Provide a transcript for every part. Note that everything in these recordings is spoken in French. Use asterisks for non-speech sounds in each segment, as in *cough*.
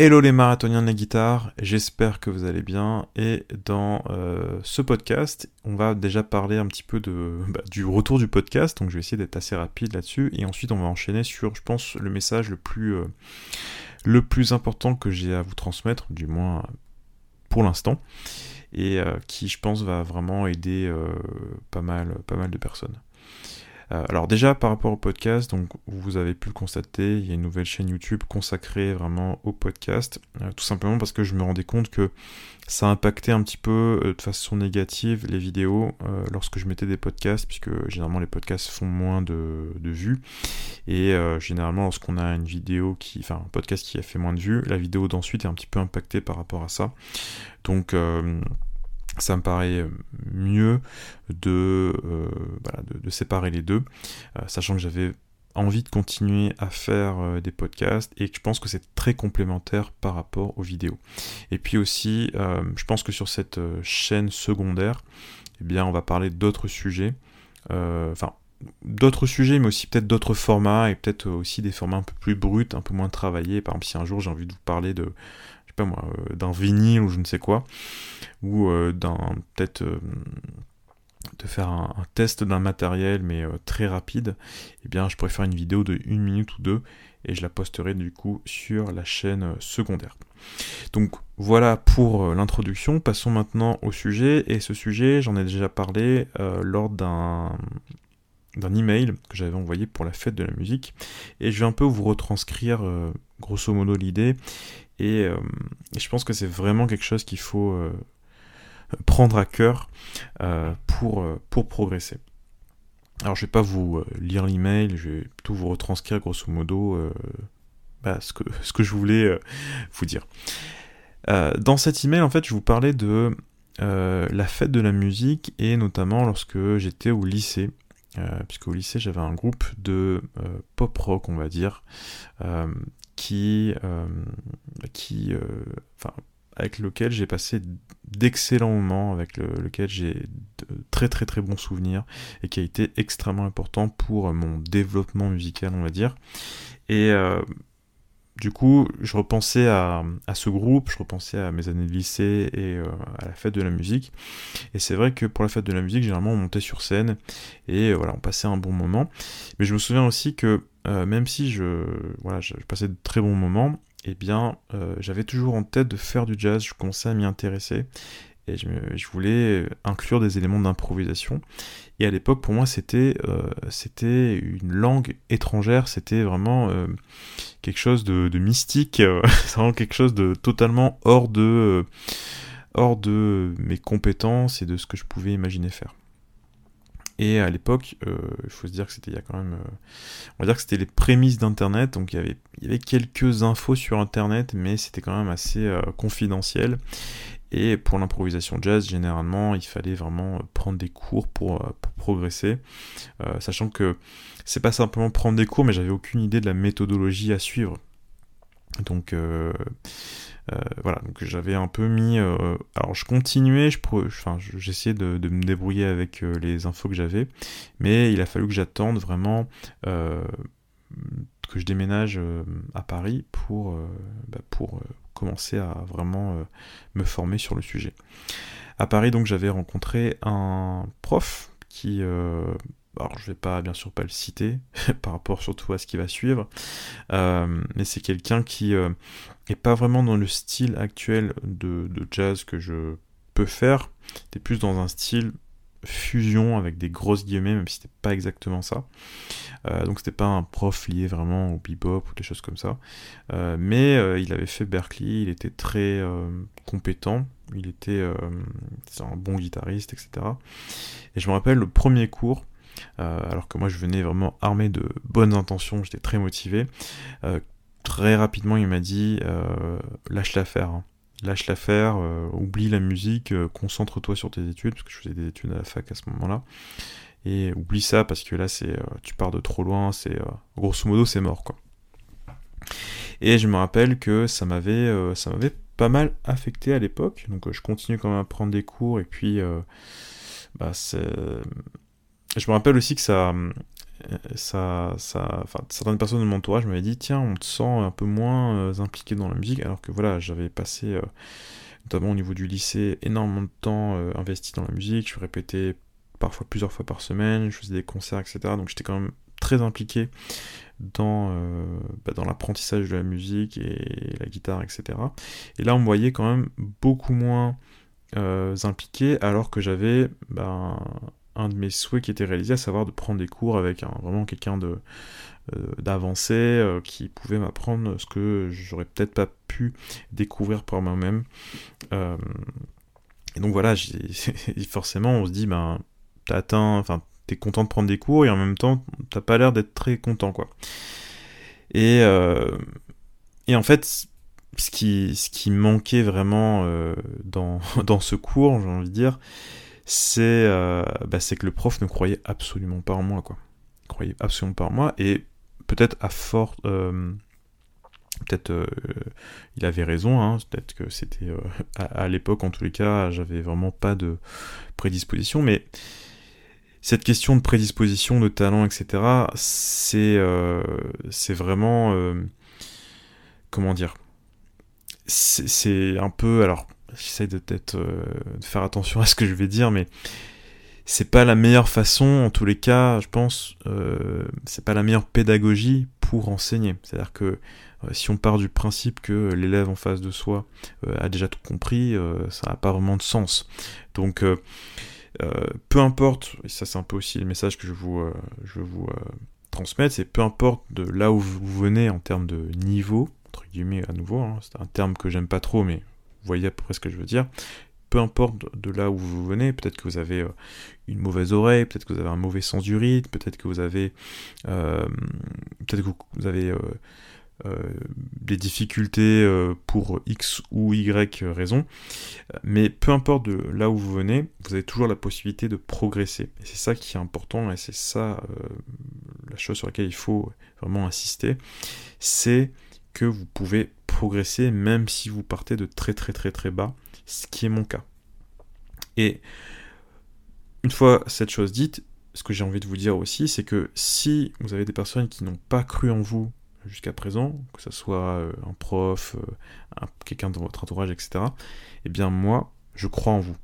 Hello les marathoniens de la guitare, j'espère que vous allez bien. Et dans euh, ce podcast on va déjà parler un petit peu *laughs* bah, du retour du podcast, donc je vais essayer d'être assez rapide là-dessus. Et ensuite on va enchaîner sur je pense le message le plus, euh, le plus important que j'ai à vous transmettre, du moins pour l'instant, et euh, qui je pense va vraiment aider pas, mal, pas mal de personnes. Euh, alors déjà par rapport au podcast, donc vous avez pu le constater, il y a une nouvelle chaîne YouTube consacrée vraiment au podcast, euh, tout simplement parce que je me rendais compte que ça impactait un petit peu euh, de façon négative les vidéos lorsque je mettais des podcasts, puisque généralement les podcasts font moins de, vues, et généralement lorsqu'on a une vidéo qui, enfin un podcast qui a fait moins de vues, la vidéo d'ensuite est un petit peu impactée par rapport à ça. Donc ça me paraît euh, mieux de, euh, de, séparer les deux, euh, sachant que j'avais envie de continuer à faire des podcasts et que je pense que c'est très complémentaire par rapport aux vidéos. Et puis aussi, je pense que sur cette chaîne secondaire, eh bien, on va parler d'autres sujets, enfin d'autres sujets, mais aussi peut-être d'autres formats et peut-être aussi des formats un peu plus bruts, un peu moins travaillés. Par exemple, si un jour j'ai envie de vous parler de moi, euh, d'un vinyle ou je ne sais quoi, ou euh, d'un peut-être euh, de faire un, test d'un matériel mais très rapide, eh bien je pourrais faire une vidéo de une minute ou deux et je la posterai du coup sur la chaîne secondaire. Donc voilà pour l'introduction, passons maintenant au sujet, et ce sujet j'en ai déjà parlé lors d'un d'un email que j'avais envoyé pour la fête de la musique, et je vais un peu vous retranscrire grosso modo l'idée euh, et, je pense que c'est vraiment quelque chose qu'il faut euh, prendre à cœur euh, pour, pour progresser. Alors je vais pas vous lire l'email, je vais plutôt vous retranscrire grosso modo bah, ce, que, *laughs* ce que je voulais vous dire. dans cet email, en fait, je vous parlais de la fête de la musique et notamment lorsque j'étais au lycée. puisque au lycée j'avais un groupe de pop rock on va dire qui, euh, qui euh, enfin, avec lequel j'ai passé d'excellents moments, avec lequel j'ai de très très très bons souvenirs et qui a été extrêmement important pour mon développement musical, on va dire. Et euh, du coup, je repensais à, ce groupe, je repensais à mes années de lycée et à la fête de la musique. Et c'est vrai que pour la fête de la musique, généralement, on montait sur scène et voilà, on passait un bon moment. Mais je me souviens aussi que euh, même si je, voilà, je, passais de très bons moments, eh bien, euh, j'avais toujours en tête de faire du jazz, je commençais à m'y intéresser, et je, voulais inclure des éléments d'improvisation. Et à l'époque, pour moi, c'était euh, une langue étrangère, c'était vraiment quelque chose de, de mystique, *laughs* vraiment quelque chose de totalement hors de mes compétences et de ce que je pouvais imaginer faire. Et à l'époque, euh, il faut se dire que c'était il y a quand même, euh, on va dire que c'était les prémices d'Internet, donc il y avait, il y avait quelques infos sur Internet, mais c'était quand même assez euh, confidentiel. Et pour l'improvisation jazz, généralement, il fallait vraiment prendre des cours pour, pour progresser, sachant que c'est pas simplement prendre des cours, mais j'avais aucune idée de la méthodologie à suivre. Donc euh, voilà, donc j'avais un peu mis. Euh, alors je continuais, je, enfin, j'essayais de, me débrouiller avec euh, les infos que j'avais, mais il a fallu que j'attende vraiment que je déménage à Paris pour, bah, pour commencer à vraiment me former sur le sujet. À Paris, donc, j'avais rencontré un prof qui, alors je vais pas bien sûr pas le citer *laughs* par rapport surtout à ce qui va suivre, euh, mais c'est quelqu'un qui euh, est pas vraiment dans le style actuel de, jazz que je peux faire, t'es plus dans un style fusion avec des grosses guillemets, même si c'était pas exactement ça. Euh, donc c'était pas un prof lié vraiment au bebop ou des choses comme ça. mais il avait fait Berkeley, il était très compétent, il était un bon guitariste, etc. Et je me rappelle le premier cours, euh, alors que moi je venais vraiment armé de bonnes intentions, j'étais très motivé. Euh, très rapidement il m'a dit euh, lâche l'affaire. Hein. Lâche l'affaire, oublie la musique, concentre-toi sur tes études, parce que je faisais des études à la fac à ce moment-là. Et oublie ça parce que là c'est tu pars de trop loin, c'est grosso modo c'est mort quoi. Et je me rappelle que ça m'avait pas mal affecté à l'époque, donc je continue quand même à prendre des cours et puis bah, je me rappelle aussi que ça, ça, certaines personnes de mon entourage m'avaient dit tiens, on te sent un peu moins impliqué dans la musique, alors que voilà, j'avais passé, notamment au niveau du lycée, énormément de temps investi dans la musique. Je répétais parfois plusieurs fois par semaine, je faisais des concerts, etc. Donc j'étais quand même très impliqué dans, euh, bah, l'apprentissage de la musique et la guitare, etc. Et là, on me voyait quand même beaucoup moins euh, impliqué, alors que j'avais ben, un de mes souhaits qui était réalisé, à savoir de prendre des cours avec vraiment quelqu'un euh, d'avancé qui pouvait m'apprendre ce que j'aurais peut-être pas pu découvrir par moi-même. et donc voilà, *laughs* forcément, on se dit, ben, t'as atteint, enfin, t'es content de prendre des cours et en même temps t'as pas l'air d'être très content quoi. Et, euh, en fait ce qui, manquait vraiment euh, dans, *laughs* dans ce cours, j'ai envie de dire, c'est euh, bah, que le prof ne croyait absolument pas en moi quoi. Croyait absolument pas en moi et peut-être à fort peut-être il avait raison, hein, peut-être que c'était *laughs* à, à l'époque en tous les cas, j'avais vraiment pas de prédisposition, mais cette question de prédisposition, de talent, etc., c'est euh, vraiment... Euh, comment dire C'est un peu... Alors, j'essaie de, peut-être euh, faire attention à ce que je vais dire, mais c'est pas la meilleure façon, en tous les cas, je pense, c'est pas la meilleure pédagogie pour enseigner. C'est-à-dire que si on part du principe que l'élève en face de soi a déjà tout compris, ça n'a pas vraiment de sens. Donc euh, peu importe, et ça c'est un peu aussi le message que je vous, euh, je vous euh, transmettre, c'est peu importe de là où vous venez en termes de niveau, entre guillemets à nouveau, hein, c'est un terme que j'aime pas trop, mais voyez à peu près ce que je veux dire, peu importe de là où vous venez, peut-être que vous avez une mauvaise oreille, peut-être que vous avez un mauvais sens du rythme, peut-être que vous avez, peut-être que vous avez euh, des difficultés euh, pour X ou Y raison. Mais peu importe de là où vous venez, vous avez toujours la possibilité de progresser. Et c'est ça qui est important et c'est ça euh, la chose sur laquelle il faut vraiment insister. C'est que vous pouvez progresser même si vous partez de très très très très bas, ce qui est mon cas. Et une fois cette chose dite, ce que j'ai envie de vous dire aussi, c'est que si vous avez des personnes qui n'ont pas cru en vous jusqu'à présent, que ce soit euh, un prof, euh, quelqu'un dans votre entourage, etc., eh bien moi, je crois en vous.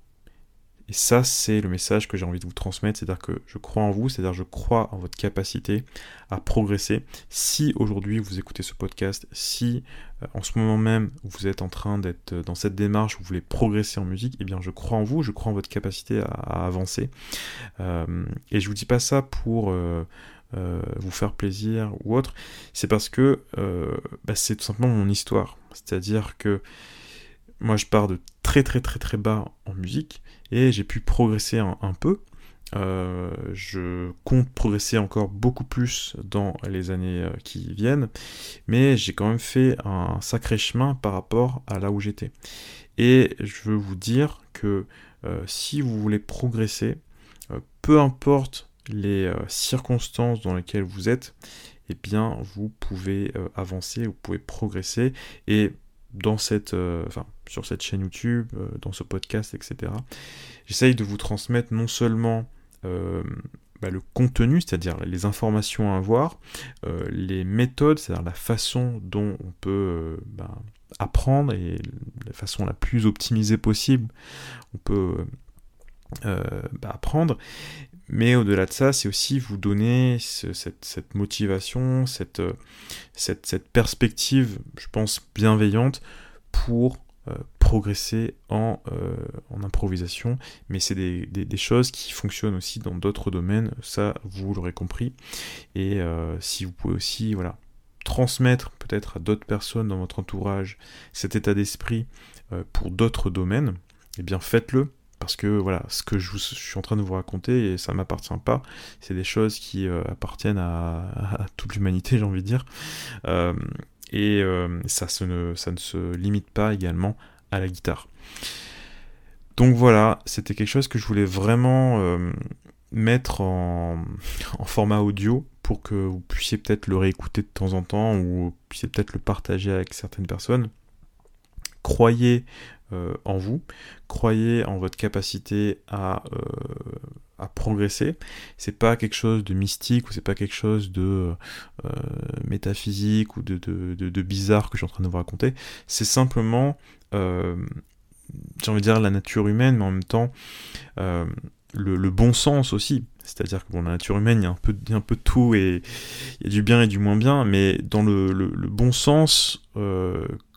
Et ça, c'est le message que j'ai envie de vous transmettre, c'est-à-dire que je crois en vous, c'est-à-dire je crois en votre capacité à progresser. Si aujourd'hui vous écoutez ce podcast, si euh, en ce moment même vous êtes en train d'être dans cette démarche, vous voulez progresser en musique, eh bien je crois en vous, je crois en votre capacité à, avancer. et je vous dis pas ça pour euh, vous faire plaisir ou autre, c'est parce que euh, bah, c'est tout simplement mon histoire. C'est-à-dire que moi je pars de très très très très bas en musique et j'ai pu progresser un, peu. Euh, je compte progresser encore beaucoup plus dans les années qui viennent, mais j'ai quand même fait un sacré chemin par rapport à là où j'étais. Et je veux vous dire que si vous voulez progresser, peu importe les euh, circonstances dans lesquelles vous êtes, eh bien vous pouvez euh, avancer, vous pouvez progresser et dans cette, euh, enfin, sur cette chaîne YouTube, dans ce podcast, etc. J'essaye de vous transmettre non seulement bah, le contenu, c'est-à-dire les informations à avoir, les méthodes, c'est-à-dire la façon dont on peut bah, apprendre et la façon la plus optimisée possible, on peut bah, apprendre, mais au-delà de ça, c'est aussi vous donner cette, motivation, euh, cette, perspective, je pense, bienveillante pour euh, progresser en, euh, en, improvisation. Mais c'est des, des, choses qui fonctionnent aussi dans d'autres domaines, ça vous l'aurez compris. Et si vous pouvez aussi voilà, transmettre peut-être à d'autres personnes dans votre entourage cet état d'esprit pour d'autres domaines, eh bien faites-le parce que voilà, ce que je, suis en train de vous raconter, et ça m'appartient pas, c'est des choses qui euh, appartiennent à, *laughs* toute l'humanité, j'ai envie de dire. Euh, et euh, ça, ne, se limite pas également à la guitare. Donc voilà, c'était quelque chose que je voulais vraiment mettre en, *laughs* en, format audio pour que vous puissiez peut-être le réécouter de temps en temps ou puissiez peut-être le partager avec certaines personnes. Croyez euh, en vous, croyez en votre capacité à, euh, à progresser. C'est pas quelque chose de mystique ou c'est pas quelque chose de euh, métaphysique ou de, de, bizarre que je suis en train de vous raconter. C'est simplement, euh, j'ai envie de dire, la nature humaine, mais en même temps, le, bon sens aussi. C'est-à-dire que bon, la nature humaine, il y a un peu, un peu de tout et il y a du bien et du moins bien, mais dans le bon sens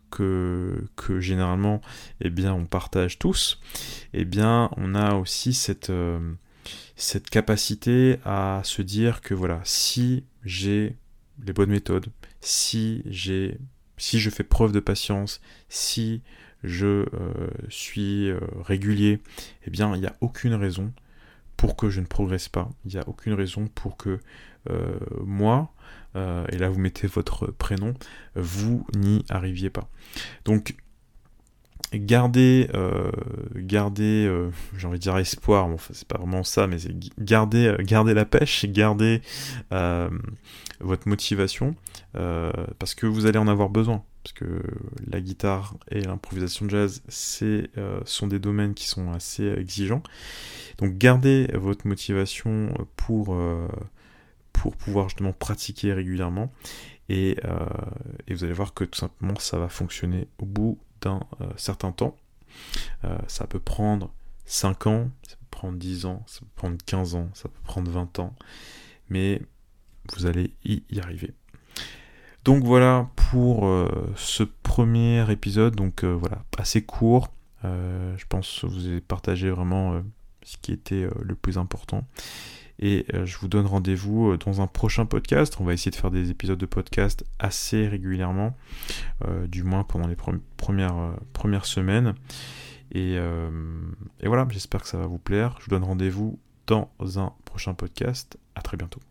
que, généralement eh bien, on partage tous, eh bien, on a aussi cette, euh, cette capacité à se dire que voilà, si j'ai les bonnes méthodes, si j'ai si je fais preuve de patience, si je euh, suis euh, régulier, eh bien, il n'y a aucune raison pour que je ne progresse pas. Il n'y a aucune raison pour que moi, euh, et là vous mettez votre prénom, vous n'y arriviez pas. Donc gardez, euh, gardez euh, j'ai envie de dire espoir, enfin, c'est pas vraiment ça, mais c'est garder, garder la pêche, garder votre motivation, parce que vous allez en avoir besoin. Parce que la guitare et l'improvisation jazz, c'est sont des domaines qui sont assez exigeants. Donc gardez votre motivation pour pour pouvoir justement pratiquer régulièrement. Et, euh, et, vous allez voir que tout simplement ça va fonctionner au bout d'un euh, certain temps. Euh, ça peut prendre 5 ans, ça peut prendre 10 ans, ça peut prendre 15 ans, ça peut prendre 20 ans, mais vous allez y, arriver. Donc voilà pour ce premier épisode, donc voilà, assez court. je pense que vous avez partagé vraiment ce qui était le plus important. Et euh, je vous donne rendez-vous euh, dans un prochain podcast. On va essayer de faire des épisodes de podcast assez régulièrement, euh, du moins pendant les premières, semaines. Et, et voilà, j'espère que ça va vous plaire. Je vous donne rendez-vous dans un prochain podcast. À très bientôt.